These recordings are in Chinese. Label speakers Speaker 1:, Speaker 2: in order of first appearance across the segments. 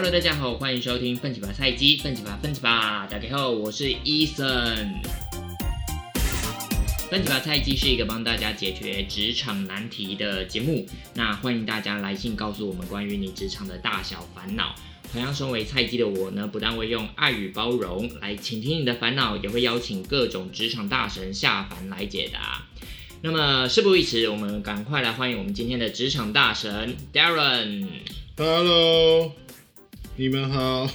Speaker 1: Hello，大家好，欢迎收听奋起吧菜鸡，奋起吧，奋起吧！大家好，我是 Eason。奋起吧菜鸡是一个帮大家解决职场难题的节目，那欢迎大家来信告诉我们关于你职场的大小烦恼。同样身为菜鸡的我呢，不但会用爱与包容来倾听你的烦恼，也会邀请各种职场大神下凡来解答。那么事不宜迟，我们赶快来欢迎我们今天的职场大神 Darren。
Speaker 2: Hello，你们好。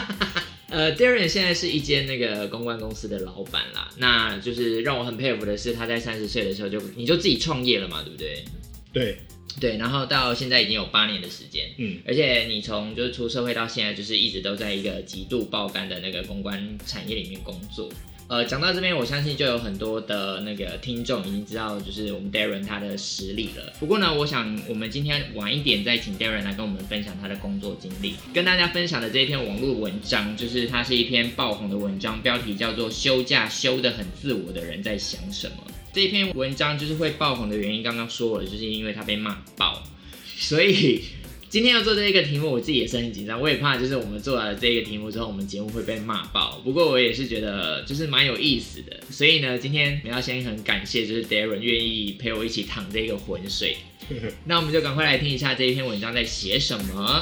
Speaker 1: 呃，Darren 现在是一间那个公关公司的老板啦。那就是让我很佩服的是，他在三十岁的时候就你就自己创业了嘛，对不对？
Speaker 2: 对，
Speaker 1: 对，然后到现在已经有八年的时间，
Speaker 2: 嗯，
Speaker 1: 而且你从就是出社会到现在，就是一直都在一个极度爆肝的那个公关产业里面工作。呃，讲到这边，我相信就有很多的那个听众已经知道，就是我们 Darren 他的实力了。不过呢，我想我们今天晚一点再请 Darren 来跟我们分享他的工作经历。跟大家分享的这一篇网络文章，就是它是一篇爆红的文章，标题叫做《休假休得很自我的人在想什么》。这篇文章就是会爆红的原因，刚刚说了，就是因为他被骂爆，所以。今天要做这一个题目，我自己也是很紧张，我也怕就是我们做了这个题目之后，我们节目会被骂爆。不过我也是觉得就是蛮有意思的，所以呢，今天我们要先很感谢就是 Darren 愿意陪我一起淌这个浑水。那我们就赶快来听一下这一篇文章在写什么。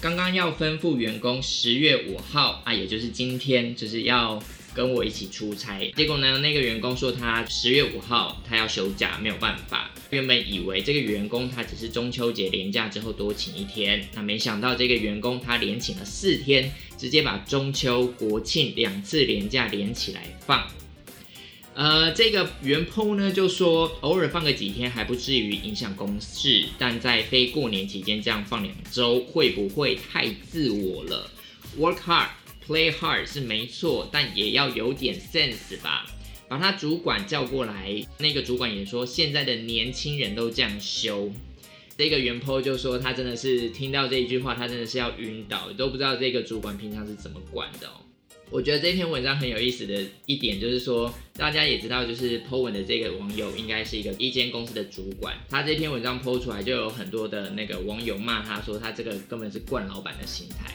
Speaker 1: 刚刚要吩咐员工十月五号啊，也就是今天，就是要跟我一起出差。结果呢，那个员工说他十月五号他要休假，没有办法。原本以为这个员工他只是中秋节连假之后多请一天，那没想到这个员工他连请了四天，直接把中秋、国庆两次连假连起来放。呃，这个原 po 呢就说，偶尔放个几天还不至于影响公事，但在非过年期间这样放两周，会不会太自我了？Work hard, play hard 是没错，但也要有点 sense 吧。把他主管叫过来，那个主管也说，现在的年轻人都这样修。这个原 po 就说，他真的是听到这一句话，他真的是要晕倒，都不知道这个主管平常是怎么管的哦。我觉得这篇文章很有意思的一点就是说，大家也知道，就是 Po 文的这个网友应该是一个一间公司的主管，他这篇文章 Po 出来，就有很多的那个网友骂他说，他这个根本是惯老板的心态。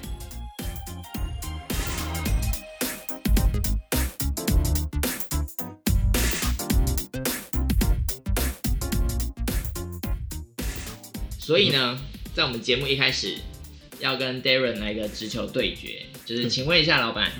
Speaker 1: 所以呢，在我们节目一开始要跟 Darren 来一个直球对决，就是请问一下老板。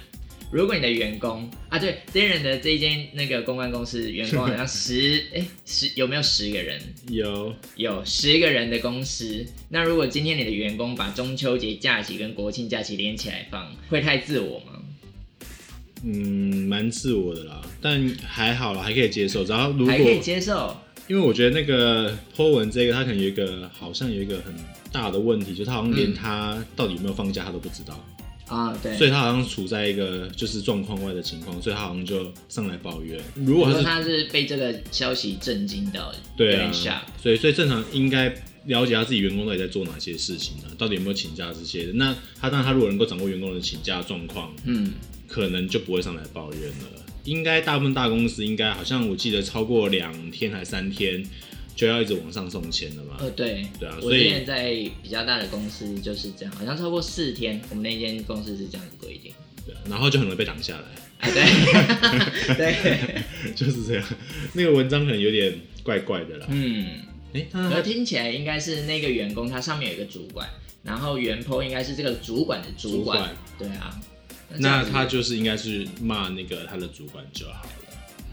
Speaker 1: 如果你的员工啊，对 Darren 的这一间那个公关公司员工好像 十哎十有没有十个人？
Speaker 2: 有
Speaker 1: 有十个人的公司。那如果今天你的员工把中秋节假期跟国庆假期连起来放，会太自我吗？
Speaker 2: 嗯，蛮自我的啦，但还好啦，还可以接受。然后如果
Speaker 1: 还可以接受，
Speaker 2: 因为我觉得那个 Po 文这个，他可能有一个好像有一个很大的问题，就是他好像连他到底有没有放假他都不知道，
Speaker 1: 啊，对。
Speaker 2: 所以他好像处在一个就是状况外的情况，所以他好像就上来抱怨。如果他是
Speaker 1: 我说他是被这个消息震惊到，
Speaker 2: 对啊
Speaker 1: 有点 shock，
Speaker 2: 所以所以正常应该了解他自己员工到底在做哪些事情呢、到底有没有请假这些的。那他当然他如果能够掌握员工的请假状况，
Speaker 1: 嗯，
Speaker 2: 可能就不会上来抱怨了。应该大部分大公司应该好像我记得超过两天还三天就要一直往上送钱了嘛。
Speaker 1: 呃，对，
Speaker 2: 对啊，
Speaker 1: 我之
Speaker 2: 所以
Speaker 1: 前在比较大的公司就是这样，好像超过四天，我们那间公司是这样子规定。
Speaker 2: 对啊然后就很容易被挡下来，
Speaker 1: 哎，对，对，
Speaker 2: 就是这样。那个文章可能有点怪怪的啦。
Speaker 1: 嗯，
Speaker 2: 哎、
Speaker 1: 而
Speaker 2: 他
Speaker 1: 听起来应该是那个员工他上面有一个主管，然后原 po 应该是这个主管的主管，
Speaker 2: 主管
Speaker 1: 对啊。这
Speaker 2: 那他就是应该是骂那个他的主管就好了，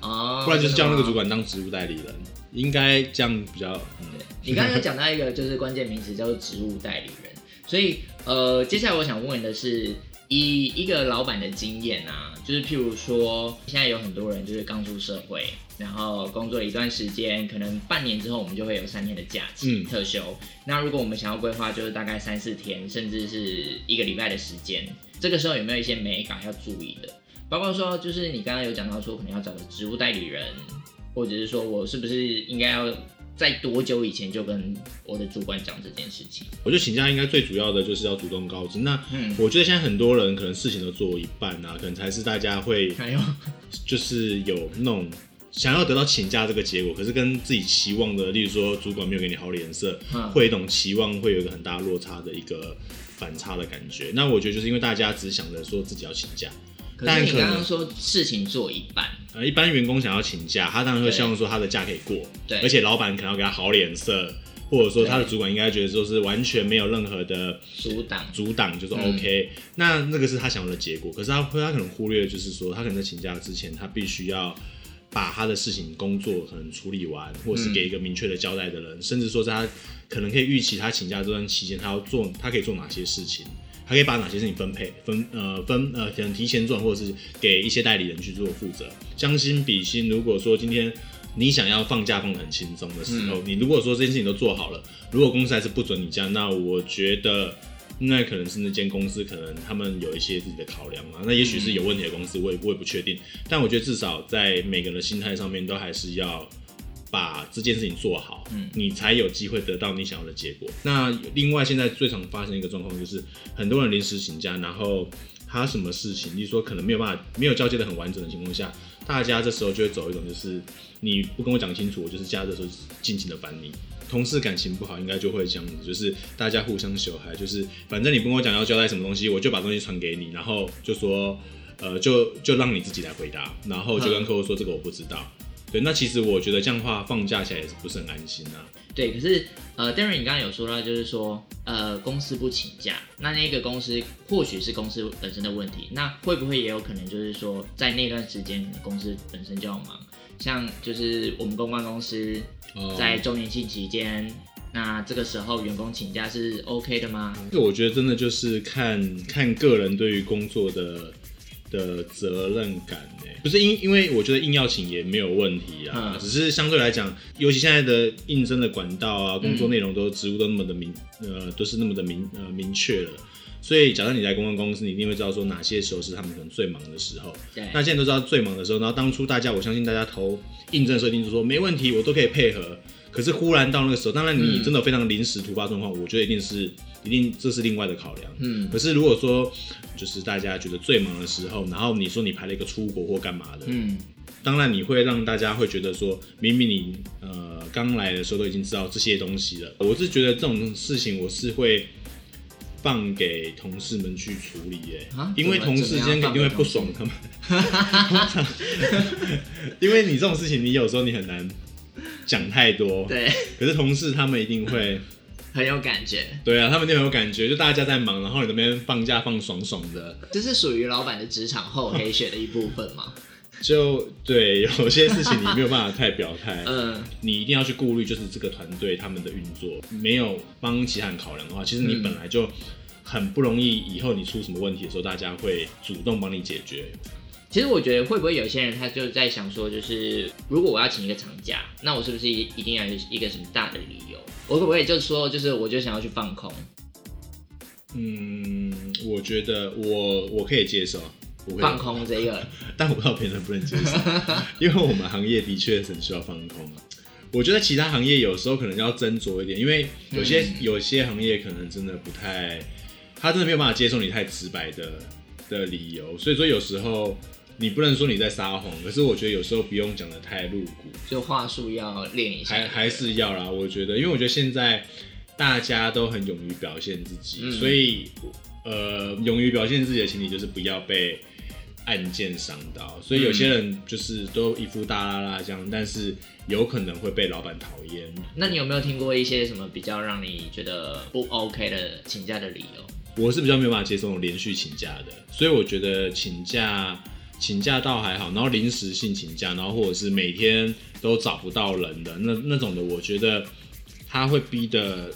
Speaker 1: 哦，
Speaker 2: 不然就是叫那个主
Speaker 1: 管。
Speaker 2: 当职务代理人，应该这样比较。嗯，
Speaker 1: 你刚才讲到一个就是关键名词叫做职务代理人，所以呃，接下来我想问的是，以一个老板的经验啊，就是譬如说，现在有很多人就是刚出社会，然后工作一段时间，可能半年之后我们就会有三天的假期、
Speaker 2: 嗯
Speaker 1: 特休。那如果我们想要规划，就是大概三四天，甚至是一个礼拜的时间，这个时候有没有一些美感要注意的？包括说，就是你刚刚有讲到说，可能要找个职务代理人，或者是说我是不是应该要在多久以前就跟我的主管讲这件事情？
Speaker 2: 我觉得请假应该最主要的就是要主动告知。那
Speaker 1: 嗯，
Speaker 2: 我觉得现在很多人可能事情都做一半啊，可能才是大家会就是有那种想要得到请假这个结果，可是跟自己期望的，例如说主管没有给你好脸色，
Speaker 1: 嗯
Speaker 2: 会有一种期望会有一个很大落差的一个反差的感觉。那我觉得就是因为大家只想着说自己要请假，
Speaker 1: 可是你刚刚说事情做一半，
Speaker 2: 呃，一般员工想要请假，他当然会希望说他的假可以过，
Speaker 1: 对
Speaker 2: 而且老板可能要给他好脸色，或者说他的
Speaker 1: 对
Speaker 2: 主管应该觉得说是完全没有任何的
Speaker 1: 阻挡，
Speaker 2: 阻挡，就是
Speaker 1: 嗯
Speaker 2: OK、那那个是他想要的结果，可是他他可能忽略，就是说他可能在请假之前，他必须要把他的事情工作可能处理完，或是
Speaker 1: 嗯
Speaker 2: 给一个明确的交代的人，甚至说在他可能可以预期他请假这段期间，他要做他可以做哪些事情。他可以把哪些事情分配分呃分呃可能提前做，或者是给一些代理人去做负责。将心比心，如果说今天你想要放假放得很轻松的时候，你如果说这件事情都做好了，如果公司还是不准你假，那我觉得那可能是那间公司可能他们有一些自己的考量嘛。那也许是有问题的公司，我也我也不确定。但我觉得至少在每个人的心态上面，都还是要把这件事情做好，
Speaker 1: 嗯
Speaker 2: 你才有机会得到你想要的结果。那另外，现在最常发生一个状况就是，很多人临时请假，然后他什么事情，例如说可能没有办法没有交接的很完整的情况下，大家这时候就会走一种就是你不跟我讲清楚，我就是假日的时候尽情的烦你。同事感情不好，应该就会这样子，就是大家互相羞害，就是反正你不跟我讲要交代什么东西，我就把东西传给你，然后就说，呃，就就让你自己来回答，然后就跟客户说这个我不知道。对，那其实我觉得这样的话放假起来也是不是很安心啊。
Speaker 1: 对，可是呃，Darren，你刚刚有说到，就是说呃，公司不请假，那那个公司或许是公司本身的问题，那会不会也有可能就是说，在那段时间公司本身就要忙，像就是我们公关公司
Speaker 2: 哦
Speaker 1: 在周年庆期间，那这个时候员工请假是 OK 的吗？
Speaker 2: 这我觉得真的就是看看个人对于工作的的责任感呢，不是因因为我觉得硬要请也没有问题啊，
Speaker 1: 嗯
Speaker 2: 只是相对来讲，尤其现在的应征的管道啊，工
Speaker 1: 嗯
Speaker 2: 作内容都职务都那么的明呃都是那么的明呃明确了。所以，假设你在公关公司，你一定会知道说哪些时候是他们可能最忙的时候。
Speaker 1: 对，
Speaker 2: 那现在都知道最忙的时候，然后当初大家，我相信大家投应征的时候一定是说没问题，我都可以配合。可是忽然到那个时候，当然你
Speaker 1: 嗯
Speaker 2: 真的非常临时突发状况，我觉得一定是一定这是另外的考量。
Speaker 1: 嗯
Speaker 2: 可是如果说就是大家觉得最忙的时候，然后你说你排了一个出国或干嘛的，
Speaker 1: 嗯，
Speaker 2: 当然你会让大家会觉得说，明明你呃刚来的时候都已经知道这些东西了。我是觉得这种事情我是会放给同事们去处理耶。
Speaker 1: 啊，
Speaker 2: 因为同事间
Speaker 1: 怎么样？
Speaker 2: 一定会不爽他们。因为你这种事情，你有时候你很难讲太多，
Speaker 1: 对，
Speaker 2: 可是同事他们一定会。
Speaker 1: 很有感觉，
Speaker 2: 对啊，他们就很有感觉，就大家在忙，然后你那边放假放爽爽的，
Speaker 1: 这是属于老板的职场厚黑学的一部分嘛？
Speaker 2: 就对有些事情你没有办法太表态，
Speaker 1: 嗯，
Speaker 2: 你一定要去顾虑，就是这个团队他们的运作，没有帮其他人考量的话，其实你
Speaker 1: 嗯
Speaker 2: 本来就很不容易，以后你出什么问题的时候，大家会主动帮你解决。
Speaker 1: 其实我觉得会不会有些人他就在想说，就是如果我要请一个长假，那我是不是一一定要有一个什么大的理由？我可不可以就是说，就是我就想要去放空？
Speaker 2: 嗯，我觉得我我可以接受，
Speaker 1: 放，空这个，
Speaker 2: 但我不知道别人能不能接受，因为我们行业的确很需要放空啊。我觉得其他行业有时候可能要斟酌一点，因为有些、
Speaker 1: 嗯。
Speaker 2: 有些行业可能真的不太，他真的没有办法接受你太直白的的理由，所以说有时候你不能说你在撒谎，可是我觉得有时候不用讲的太露骨，
Speaker 1: 就话术要练一下。
Speaker 2: 还还是要啦。我觉得，因为我觉得现在大家都很勇于表现自己，
Speaker 1: 嗯。
Speaker 2: 所以呃，勇于表现自己的前提就是不要被案件伤到。所以有些人就是都一副大拉拉这样，但是有可能会被老板讨厌。
Speaker 1: 那你有没有听过一些什么比较让你觉得不 OK 的请假的理由？
Speaker 2: 我是比较没有办法接受那种连续请假的，所以我觉得请假请假倒还好，然后临时性请假，然后或者是每天都找不到人的那那种的，我觉得他会逼的，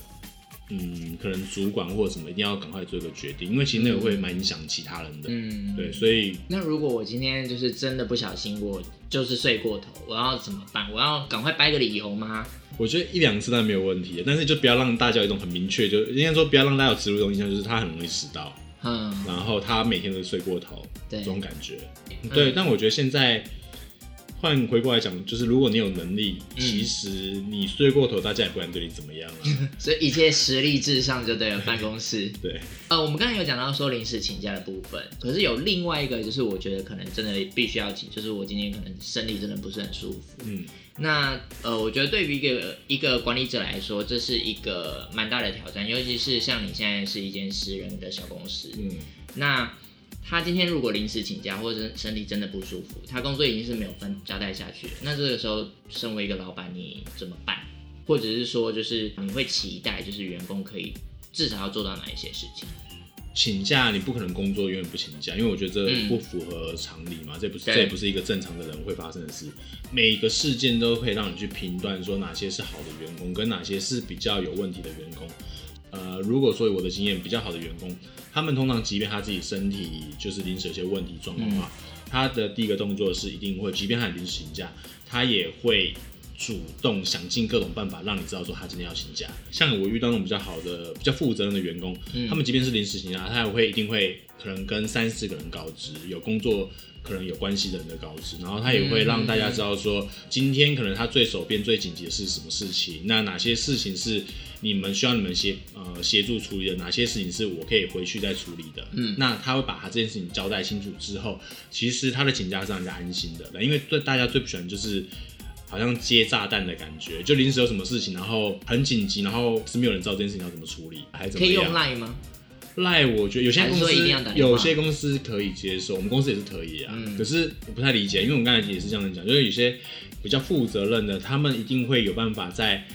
Speaker 2: 嗯，可能主管或者什么一定要赶快做一个决定，因为其实那个会蛮影响其他人的。
Speaker 1: 嗯，
Speaker 2: 对，所以
Speaker 1: 那如果我今天就是真的不小心，我就是睡过头，我要怎么办？我要赶快掰个理由吗？
Speaker 2: 我觉得一两次那没有问题，但是就不要让大家有一种很明确，就应该说不要让大家有植入一种印象，就是他很容易迟到，
Speaker 1: 嗯，
Speaker 2: 然后他每天都睡过头，
Speaker 1: 对
Speaker 2: 这种感觉。对，但我觉得现在后换回过来讲，就是如果你有能力，
Speaker 1: 嗯
Speaker 2: 其实你睡过头，大家也不敢对你怎么样啊。
Speaker 1: 所以一切实力至上就对了。办公室，
Speaker 2: 对，
Speaker 1: 呃，我们刚才有讲到说临时请假的部分，可是有另外一个，就是我觉得可能真的必须要请，就是我今天可能身体真的不是很舒服。
Speaker 2: 嗯，
Speaker 1: 那呃，我觉得对于一个一个管理者来说，这是一个蛮大的挑战，尤其是像你现在是一间私人的小公司，
Speaker 2: 嗯，
Speaker 1: 那他今天如果临时请假，或者是身体真的不舒服，他工作已经是没有分交代下去了，那这个时候身为一个老板，你怎么办？或者是说，就是你会期待，就是员工可以至少要做到哪一些事情？
Speaker 2: 请假你不可能工作永远不请假，因为我觉得这
Speaker 1: 嗯
Speaker 2: 不符合常理嘛，这不是这也不是一个正常的人会发生的事。每个事件都可以让你去评断说哪些是好的员工，跟哪些是比较有问题的员工。呃，如果说我的经验，比较好的员工，他们通常即便他自己身体就是临时有些问题状况的话，他的第一个动作是一定会，即便他临时请假，他也会主动想尽各种办法让你知道说他今天要请假。像我遇到那种比较好的、比较负责任的员工，
Speaker 1: 嗯。
Speaker 2: 他们即便是临时请假，他也会一定会可能跟三四个人告知，有工作可能有关系的人的告知，然后他也会让大家知道说，今天可能他最手边最紧急的是什么事情，那哪些事情是你们需要你们协呃协助处理的，哪些事情是我可以回去再处理的。
Speaker 1: 嗯
Speaker 2: 那他会把他这件事情交代清楚之后，其实他的请假是让人家安心的，因为对大家最不喜欢就是。好像接炸弹的感觉，就临时有什么事情，然后很紧急，然后是没有人知道这件事情要怎么处理，还是怎么样？
Speaker 1: 可以用 Line 吗？
Speaker 2: 赖，我觉得有些公司有些公司可以接受，我们公司也是可以啊。
Speaker 1: 嗯
Speaker 2: 可是我不太理解，因为我们刚才也是这样讲，就是有些比较负责任的，他们一定会有办法在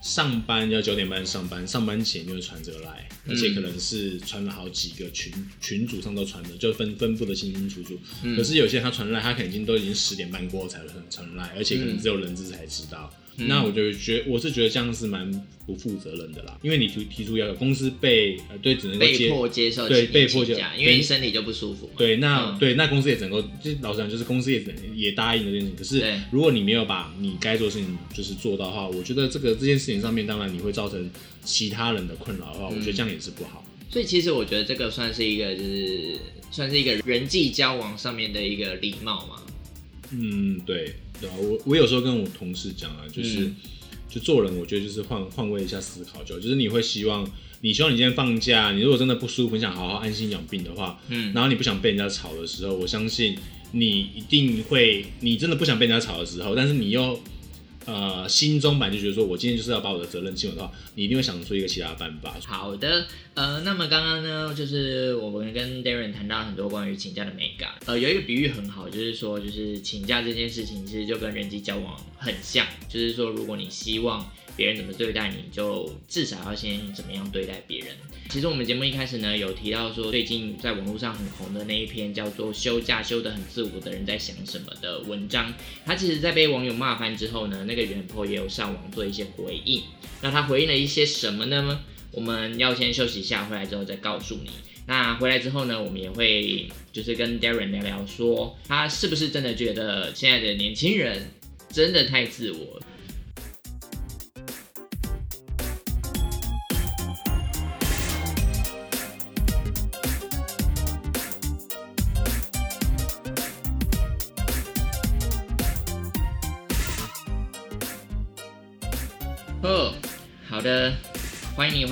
Speaker 2: 上班要九点半上班，上班前就会传这个赖，而且可能是传了好几个群群组上都传的，就分分布的清清楚楚。
Speaker 1: 嗯
Speaker 2: 可是有些人他传赖，他肯定都已经十点半过后才传传赖，而且可能只有人质才知道。那我就觉我是觉得这样是蛮不负责任的啦，因为你提提出要求，公司被呃对只能
Speaker 1: 被迫接受
Speaker 2: 对被迫接
Speaker 1: 因为你身体就不舒服嘛。
Speaker 2: 对，那、
Speaker 1: 嗯
Speaker 2: 对那公司也只能够，就老实讲，就是公司也也答应了这件事情。可是如果你没有把你该做的事情就是做到的话，我觉得这个这件事情上面，当然你会造成其他人的困扰的话，我觉得这样也是不好。
Speaker 1: 所以其实我觉得这个算是一个，就是算是一个人际交往上面的一个礼貌嘛。
Speaker 2: 嗯，对，对啊，我我有时候跟我同事讲啊，就是、
Speaker 1: 嗯。
Speaker 2: 就做人，我觉得就是换换位一下思考就好，就是你会希望，你希望你今天放假，你如果真的不舒服，你想好好安心养病的话，
Speaker 1: 嗯，
Speaker 2: 然后你不想被人家吵的时候，我相信你一定会，你真的不想被人家吵的时候，但是你又呃心中版就觉得说我今天就是要把我的责任尽完的话，你一定会想出一个其他的办法。
Speaker 1: 好的，呃，那么刚刚呢，就是我们跟 Darren 谈到很多关于请假的美感，呃，有一个比喻很好，就是说，就是请假这件事情其实就跟人际交往很像，就是说，如果你希望别人怎么对待你，就至少要先怎么样对待别人。其实我们节目一开始呢，有提到说，最近在网络上很红的那一篇叫做“休假休得很自我的人在想什么”的文章，他其实在被网友骂翻之后呢，那个原 po 也有上网做一些回应。那他回应了一些什么呢？我们要先休息一下，回来之后再告诉你。那回来之后呢，我们也会就是跟 Darren 聊聊，说他是不是真的觉得现在的年轻人真的太自我。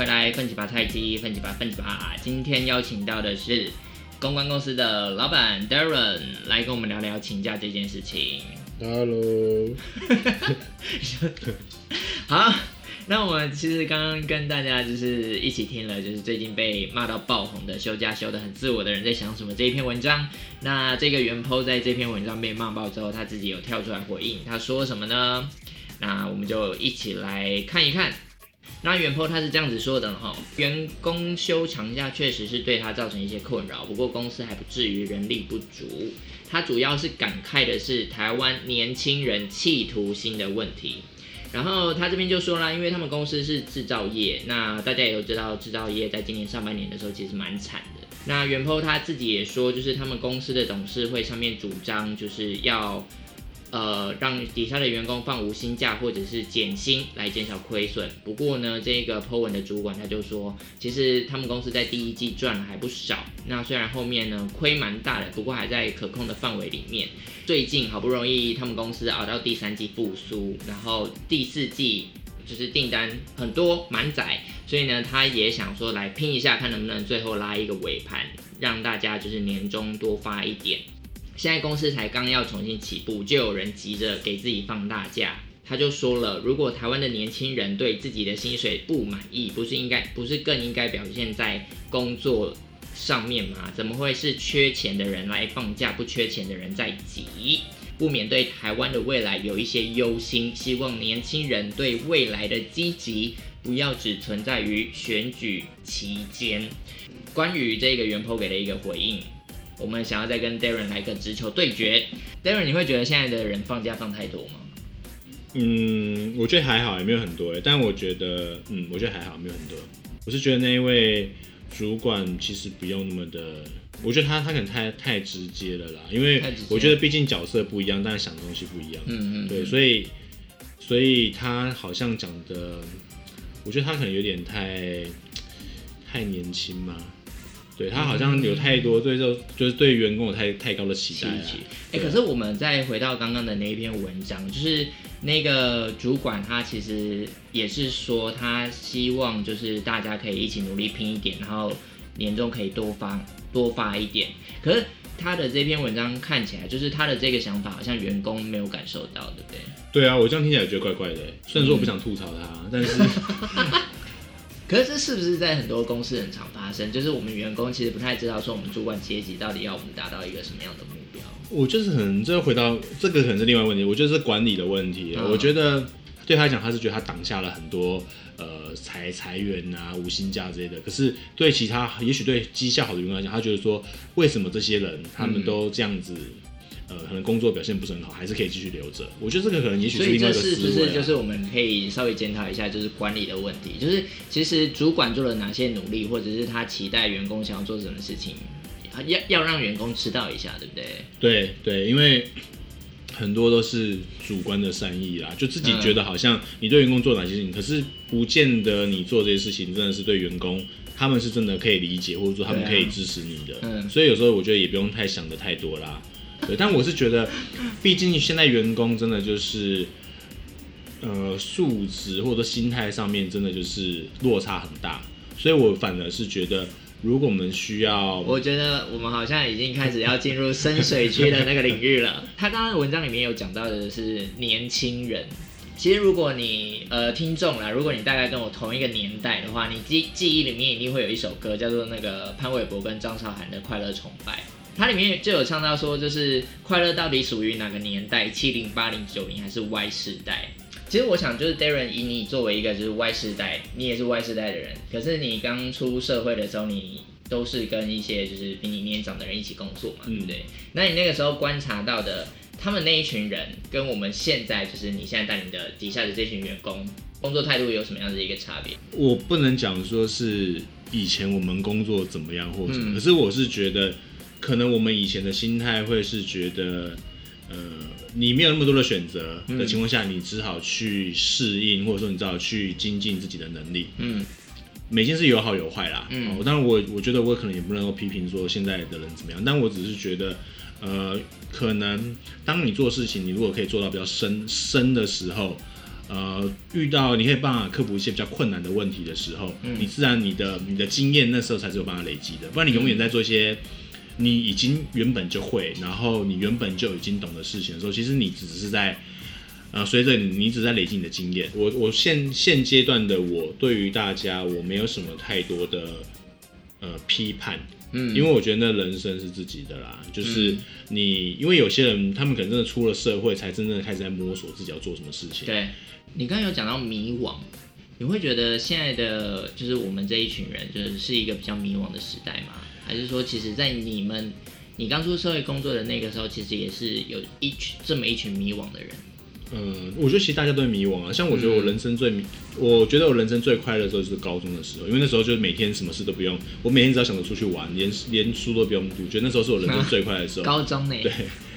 Speaker 1: 来，奋起吧菜鸡，奋起吧，奋起吧！今天邀请到的是公关公司的老板 Darren 来跟我们聊聊请假这件事情。
Speaker 2: Hello，
Speaker 1: 好，那我们其实刚刚跟大家就是一起听了，就是最近被骂到爆红的休假休的很自我的人在想什么这一篇文章。那这个原 po 在这篇文章被骂爆之后，他自己有跳出来回应，他说什么呢？那我们就一起来看一看。那原 po 他是这样子说的哈，员工休长假确实是对他造成一些困扰，不过公司还不至于人力不足。他主要是感慨的是台湾年轻人企图心的问题。然后他这边就说啦，因为他们公司是制造业，那大家也都知道，制造业在今年上半年的时候其实蛮惨的。那袁坡他自己也说，就是他们公司的董事会上面主张，就是要呃，让底下的员工放无薪假或者是减薪来减少亏损。不过呢，这个 Po 文的主管他就说，其实他们公司在第一季赚了还不少。那虽然后面呢亏蛮大的，不过还在可控的范围里面。最近好不容易他们公司熬到第三季复苏，然后第四季就是订单很多满载，所以呢，他也想说来拼一下，看能不能最后拉一个尾盘，让大家就是年终多发一点。现在公司才刚要重新起步，就有人急着给自己放大假。他就说了，如果台湾的年轻人对自己的薪水不满意，不是应该，不是更应该表现在工作上面吗？怎么会是缺钱的人来放假，不缺钱的人在挤？不免对台湾的未来有一些忧心。希望年轻人对未来的积极，不要只存在于选举期间。关于这个袁坡给的一个回应。我们想要再跟 Darren 来个直球对决，Darren，你会觉得现在的人放假放太多吗？
Speaker 2: 嗯，我觉得还好，也没有很多哎。但我觉得，嗯，我觉得还好，没有很多。我是觉得那一位主管其实不用那么的，我觉得他他可能太太直接了啦，因为我觉得毕竟角色不一样，但是想的东西不一样。嗯嗯。对，所以所以他好像讲的，我觉得他可能有点太太年轻嘛。对他好像有太多对这就是对员工有太太高的期待
Speaker 1: 哎，可是我们再回到刚刚的那一篇文章，就是那个主管他其实也是说他希望就是大家可以一起努力拼一点，然后年终可以多发多发一点。可是他的这篇文章看起来就是他的这个想法好像员工没有感受到，对不对？
Speaker 2: 对啊，我这样听起来觉得怪怪的。虽然说我不想吐槽他，但是。
Speaker 1: 可是这是不是在很多公司很常发生？就是我们员工其实不太知道说我们主管阶级到底要我们达到一个什么样的目标。
Speaker 2: 我就是可能这回到这个可能是另外问题，我觉得是管理的问题。我觉得对他来讲，他是觉得他挡下了很多呃裁裁员啊、无薪假之类的。可是对其他也许对绩效好的员工来讲，他觉得说为什么这些人他们都这样子？呃，可能工作表现不是很好，还是可以继续留着。我觉得这个可能也许是另外一个思
Speaker 1: 维。所以这是不是就是我们可以稍微检讨一下，就是管理的问题？就是其实主管做了哪些努力，或者是他期待员工想要做什么事情，要要让员工知道一下，对不对？
Speaker 2: 对对，因为很多都是主观的善意啦，就自己觉得好像你对员工做哪些事情，可是不见得你做这些事情真的是对员工，他们是真的可以理解，或者说他们可以支持你的。嗯，所以有时候我觉得也不用太想的太多啦。对，但我是觉得，毕竟现在员工真的就是，呃，素质或者心态上面真的就是落差很大，所以我反而是觉得，如果我们需要，
Speaker 1: 我觉得我们好像已经开始要进入深水区的那个领域了。他刚刚文章里面有讲到的是年轻人，其实如果你呃听众啦，如果你大概跟我同一个年代的话，你记记忆里面一定会有一首歌叫做那个潘玮柏跟张韶涵的《快乐崇拜》。它里面就有唱到说，就是快乐到底属于哪个年代？七零、八零、九零还是 Y 世代？其实我想，就是 Darren 以你作为一个就是 Y 世代，你也是 Y 世代的人。可是你刚出社会的时候，你都是跟一些就是比你年长的人一起工作嘛，对不对？那你那个时候观察到的，他们那一群人跟我们现在就是你现在带领的底下的这群员工，工作态度有什么样的一个差别？
Speaker 2: 我不能讲说是以前我们工作怎么样或者，可是我是觉得。可能我们以前的心态会是觉得，呃，你没有那么多的选择的情况下，你只好去适应，或者说你只好去精进自己的能力。嗯，每件事有好有坏啦。嗯，当然我我觉得我可能也不能够批评说现在的人怎么样，但我只是觉得，呃，可能当你做事情，你如果可以做到比较深深的时候，呃，遇到你可以办法克服一些比较困难的问题的时候，你自然你的你的经验那时候才是有办法累积的，不然你永远在做一些。你已经原本就会，然后你原本就已经懂的事情的时候，其实你只是在，呃，随着你，你只在累积你的经验。我我现现阶段的我，对于大家我没有什么太多的呃批判，嗯，因为我觉得那人生是自己的啦，就是你，因为有些人他们可能真的出了社会，才真正开始在摸索自己要做什么事情。
Speaker 1: 对，你刚刚有讲到迷惘，你会觉得现在的就是我们这一群人，就是是一个比较迷惘的时代吗？还是说，其实，在你们你刚出社会工作的那个时候，其实也是有一群这么一群迷惘的人。
Speaker 2: 嗯，我觉得其实大家都会迷惘啊。像我觉得我人生最，我觉得我人生最快乐的时候就是高中的时候，因为那时候就是每天什么事都不用，我每天只要想着出去玩，连连书都不用读，觉得那时候是我人生最快乐的时候。
Speaker 1: 高中呢？
Speaker 2: 对，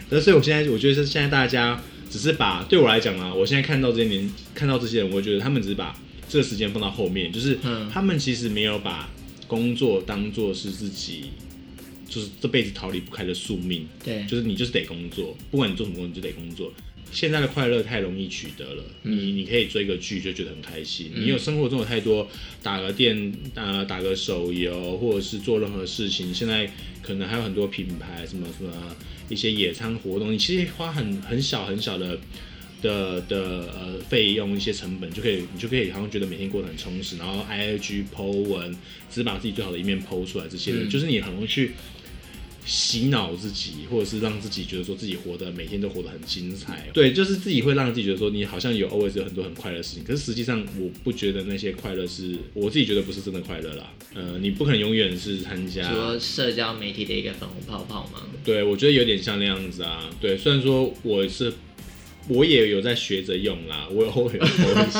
Speaker 2: 那所以我现在我觉得是现在大家只是把对我来讲啊，我现在看到这些年看到这些人，我觉得他们只是把这个时间放到后面，就是
Speaker 1: 嗯
Speaker 2: 他们其实没有把工作当做是自己就是这辈子逃离不开的宿命，
Speaker 1: 对，
Speaker 2: 就是你就是得工作，不管你做什么工作，你就得工作。现在的快乐太容易取得了，
Speaker 1: 嗯。
Speaker 2: 你你可以追个剧就觉得很开心，你有生活中有太多打个电呃打个手游，或者是做任何事情，现在可能还有很多品牌什么什么一些野餐活动，你其实花很很小很小的的的呃费用一些成本就可以，你就可以好像觉得每天过得很充实，然后 I G Po 文，只把自己最好的一面 Po 出来，这些的，
Speaker 1: 嗯
Speaker 2: 就是你很容易去洗脑自己，或者是让自己觉得说自己活得每天都活得很精彩。对，就是自己会让自己觉得说你好像有 always 有很多很快乐的事情，可是实际上我不觉得那些快乐是我自己觉得不是真的快乐啦。呃，你不可能永远是参加
Speaker 1: 说社交媒体的一个粉红泡泡吗，
Speaker 2: 对，我觉得有点像那样子啊。对，虽然说我是我也有在学着用啦，我偶尔有 PO 一些。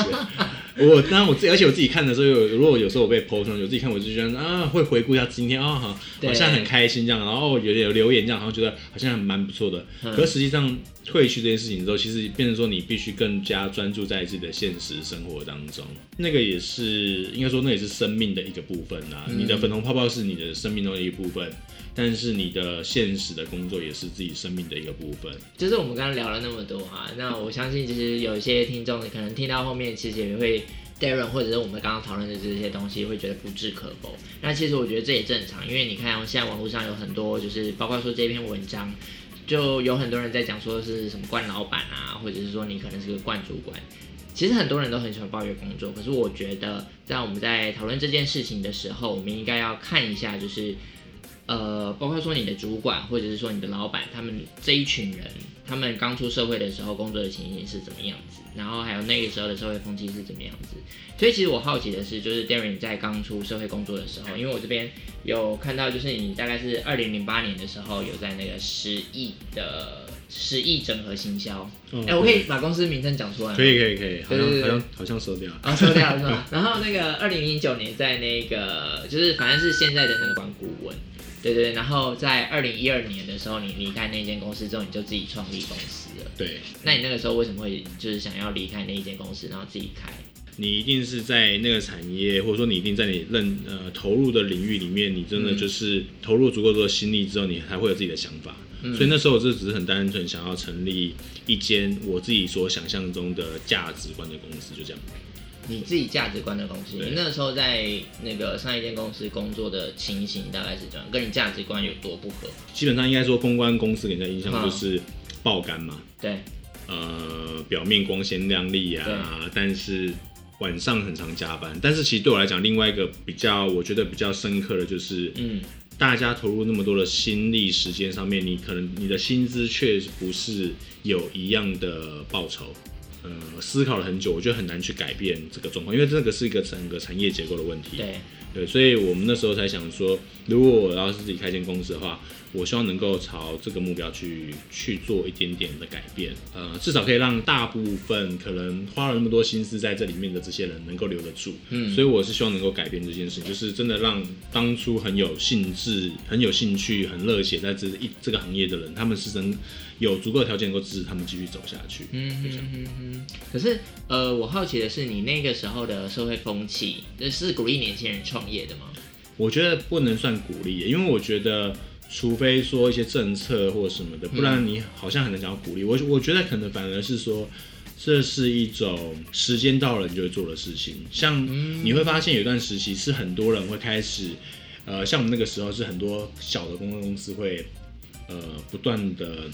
Speaker 2: 我当然我自己，而且我自己看的时候，有如果有时候我被上去，我自己看我就觉得啊，会回顾一下今天啊，好好像很开心这样，然后有点有留言这样，然后觉得好像还蛮不错的。
Speaker 1: 嗯
Speaker 2: 可是实际上退去这件事情之后，其实变成说你必须更加专注在自己的现实生活当中，那个也是应该说那也是生命的一个部分啊。
Speaker 1: 嗯
Speaker 2: 你的粉红泡泡是你的生命中的一部分，但是你的现实的工作也是自己生命的一个部分。
Speaker 1: 就是我们刚刚聊了那么多啊，那我相信其实有一些听众可能听到后面，其实也会 Darren 或者是我们刚刚讨论的这些东西，会觉得不置可否。那其实我觉得这也正常，因为你看、现在网络上有很多，就是包括说这篇文章，就有很多人在讲说是什么惯老板啊，或者是说你可能是个惯主管。其实很多人都很喜欢抱怨工作，可是我觉得在我们在讨论这件事情的时候，我们应该要看一下，就是呃，包括说你的主管或者是说你的老板，他们这一群人，他们刚出社会的时候工作的情形是怎么样子，然后还有那个时候的社会风气是怎么样子。所以其实我好奇的是，就是 Darren 在刚出社会工作的时候，因为我这边有看到，就是你大概是二零零八年的时候有在那个十亿的十亿整合行销，哎、
Speaker 2: 哦
Speaker 1: 我可以把公司名称讲出来吗？
Speaker 2: 可以可以可以，好像好像好像收掉了。
Speaker 1: 啊，收掉了是吧？然后那个二零零九年在那个就是反正是现在的那个管顾问，对对对。然后在二零一二年的时候，你离开那间公司之后，你就自己创立公司了。
Speaker 2: 对
Speaker 1: 那你那个时候为什么会就是想要离开那一间公司，然后自己开？
Speaker 2: 你一定是在那个产业，或者说你一定在你认呃投入的领域里面，你真的
Speaker 1: 嗯
Speaker 2: 就是投入足够多的心力之后，你才会有自己的想法。
Speaker 1: 嗯
Speaker 2: 所以那时候我就只是很单纯想要成立一间我自己所想象中的价值观的公司，就这样。
Speaker 1: 你自己价值观的东西，你那时候在那个上一间公司工作的情形大概是怎样？跟你价值观有多不合？
Speaker 2: 基本上应该说，公关公司给人的印象
Speaker 1: 嗯
Speaker 2: 就是爆肝嘛，
Speaker 1: 对，
Speaker 2: 呃，表面光鲜亮丽啊，但是晚上很常加班。但是其实对我来讲，另外一个比较我觉得比较深刻的就是，
Speaker 1: 嗯，
Speaker 2: 大家投入那么多的心力、时间上面，你可能你的薪资却不是有一样的报酬。呃，思考了很久，我觉得很难去改变这个状况，因为这个是一个整个产业结构的问题。
Speaker 1: 对，
Speaker 2: 对，所以我们那时候才想说，如果我要是自己开间公司的话，我希望能够朝这个目标去去做一点点的改变，呃，至少可以让大部分可能花了那么多心思在这里面的这些人能够留得住。
Speaker 1: 嗯
Speaker 2: 所以我是希望能够改变这件事情，就是真的让当初很有兴致、很有兴趣、很热血在这一这个行业的人，他们是能有足够的条件能够支持他们继续走下去。
Speaker 1: 嗯哼哼哼。可是呃，我好奇的是，你那个时候的社会风气，是鼓励年轻人创业的吗？
Speaker 2: 我觉得不能算鼓励，因为我觉得，除非说一些政策或什么的，不然你好像很难讲到鼓励。我我觉得可能反而是说，这是一种时间到了你就会做的事情。像你会发现有一段时期是很多人会开始，呃，像我们那个时候是很多小的公关公司会，呃，不断的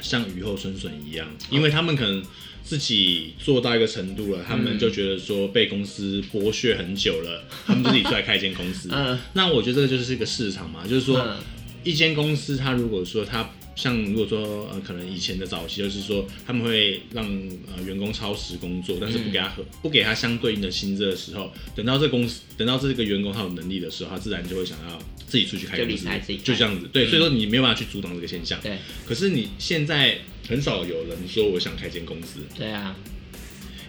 Speaker 2: 像雨后春笋一样，因为他们可能自己做到一个程度了，他们就觉得说被公司剥削很久了，他们就自己出来开一间公司。
Speaker 1: 嗯
Speaker 2: 那我觉得这个就是一个市场嘛，就是说
Speaker 1: 嗯
Speaker 2: 一间公司，他如果说他像如果说呃可能以前的早期就是说他们会让呃员工超时工作，但是不给他合、不给他相对应的薪资的时候，等到这公司等到这个员工他有能力的时候，他自然就会想要自己出去开
Speaker 1: 就
Speaker 2: 公司。就这样子。对，
Speaker 1: 嗯。
Speaker 2: 所以说你没有办法去阻挡这个现象。
Speaker 1: 对。
Speaker 2: 可是你现在很少有人说我想开间公司，
Speaker 1: 对啊，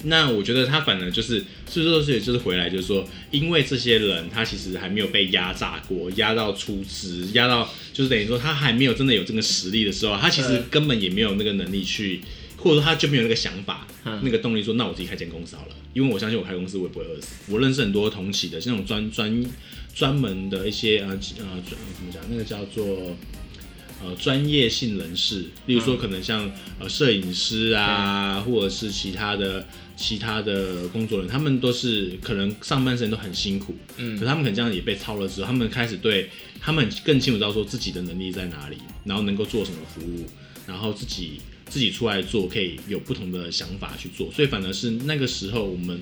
Speaker 2: 那我觉得他反而就是，是不是说就是回来就是说，因为这些人他其实还没有被压榨过，压到出资，压到就是等于说他还没有真的有这个实力的时候，他其实
Speaker 1: 嗯
Speaker 2: 根本也没有那个能力去或者说他就没有那个想法，
Speaker 1: 嗯
Speaker 2: 那个动力说，那我自己开间公司好了，因为我相信我开公司我也不会饿死。我认识很多同期的，像那种专专专门的一些呃呃怎么讲，那个叫做。呃，专业性人士，例如说可能像呃摄影师啊，或者是其他的其他的工作人员，他们都是可能上半身都很辛苦，
Speaker 1: 嗯
Speaker 2: 可是他们可能这样也被操了之后，他们开始对他们更清楚到说自己的能力在哪里，然后能够做什么服务，然后自己自己出来做，可以有不同的想法去做，所以反而是那个时候我们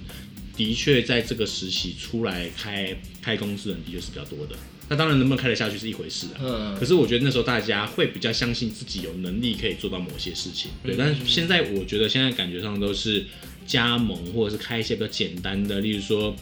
Speaker 2: 的确在这个时期出来开开公司的人的确是比较多的。那当然能不能开得下去是一回事啊，
Speaker 1: 嗯。
Speaker 2: 可是我觉得那时候大家会比较相信自己有能力可以做到某些事情，对。
Speaker 1: 嗯
Speaker 2: 但是现在我觉得现在感觉上都是加盟或者是开一些比较简单的，例如说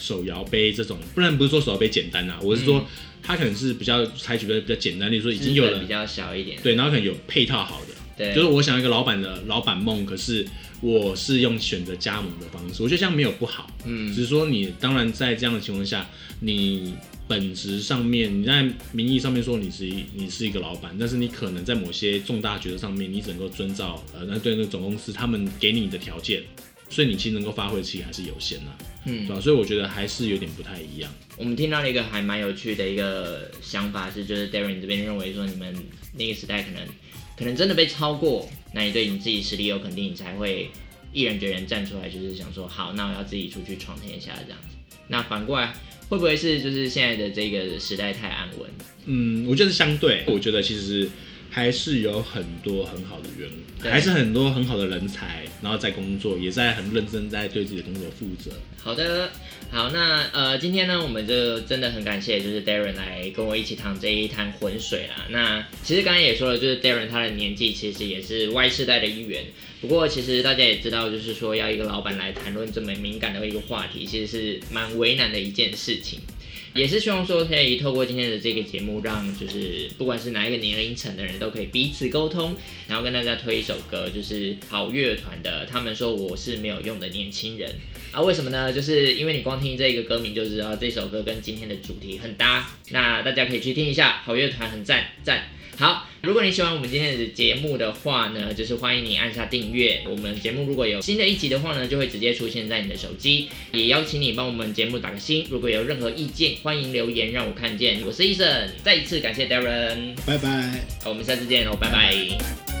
Speaker 2: 手摇杯这种，不然不是说手摇杯简单啊，我是说它可能是比较采取的比较简单，例如说已经有了
Speaker 1: 比较小一点，
Speaker 2: 对，然后可能有配套好的，
Speaker 1: 对，
Speaker 2: 就是我想要一个老板的老板梦，可是我是用选择加盟的方式，我觉得这样没有不好，
Speaker 1: 嗯
Speaker 2: 只是说你当然在这样的情况下，你本质上面你在名义上面说你是一你是一个老板，但是你可能在某些重大决策上面，你只能够遵照呃那对那个总公司他们给你的条件，所以你其实能够发挥的其实还是有限的、
Speaker 1: 嗯
Speaker 2: 对吧？所以我觉得还是有点不太一样。
Speaker 1: 我们听到了一个还蛮有趣的一个想法是，就是 Darren 这边认为说，你们那个时代可能可能真的被超过，那你对你自己实力有肯定，你才会毅然决然站出来，就是想说，好，那我要自己出去闯天下这样子。那反过来，会不会是就是现在的这个时代太安稳？
Speaker 2: 嗯，我觉得是相对，我觉得其实还是有很多很好的员
Speaker 1: 工
Speaker 2: 还是很多很好的人才，然后在工作，也在很认真在对自己的工作负责。
Speaker 1: 好的，好，那呃，今天呢，我们就真的很感谢，就是 Darren 来跟我一起趟这一滩浑水啦。那其实刚才也说了，就是 Darren 他的年纪其实也是 Y 世代的一员。不过其实大家也知道，就是说要一个老板来谈论这么敏感的一个话题，其实是蛮为难的一件事情。也是希望说可以透过今天的这个节目，让就是不管是哪一个年龄层的人都可以彼此沟通，然后跟大家推一首歌，就是好乐团的。他们说我是没有用的年轻人啊，为什么呢？就是因为你光听这个歌名就知道这首歌跟今天的主题很搭，那大家可以去听一下，好乐团很赞赞。好，如果你喜欢我们今天的节目的话呢，就是欢迎你按下订阅。我们节目如果有新的一集的话呢，就会直接出现在你的手机。也邀请你帮我们节目打个星，如果有任何意见，欢迎留言让我看见。我是医生，再一次感谢 Darren，
Speaker 2: 拜拜。
Speaker 1: 好我们下次见喽，拜拜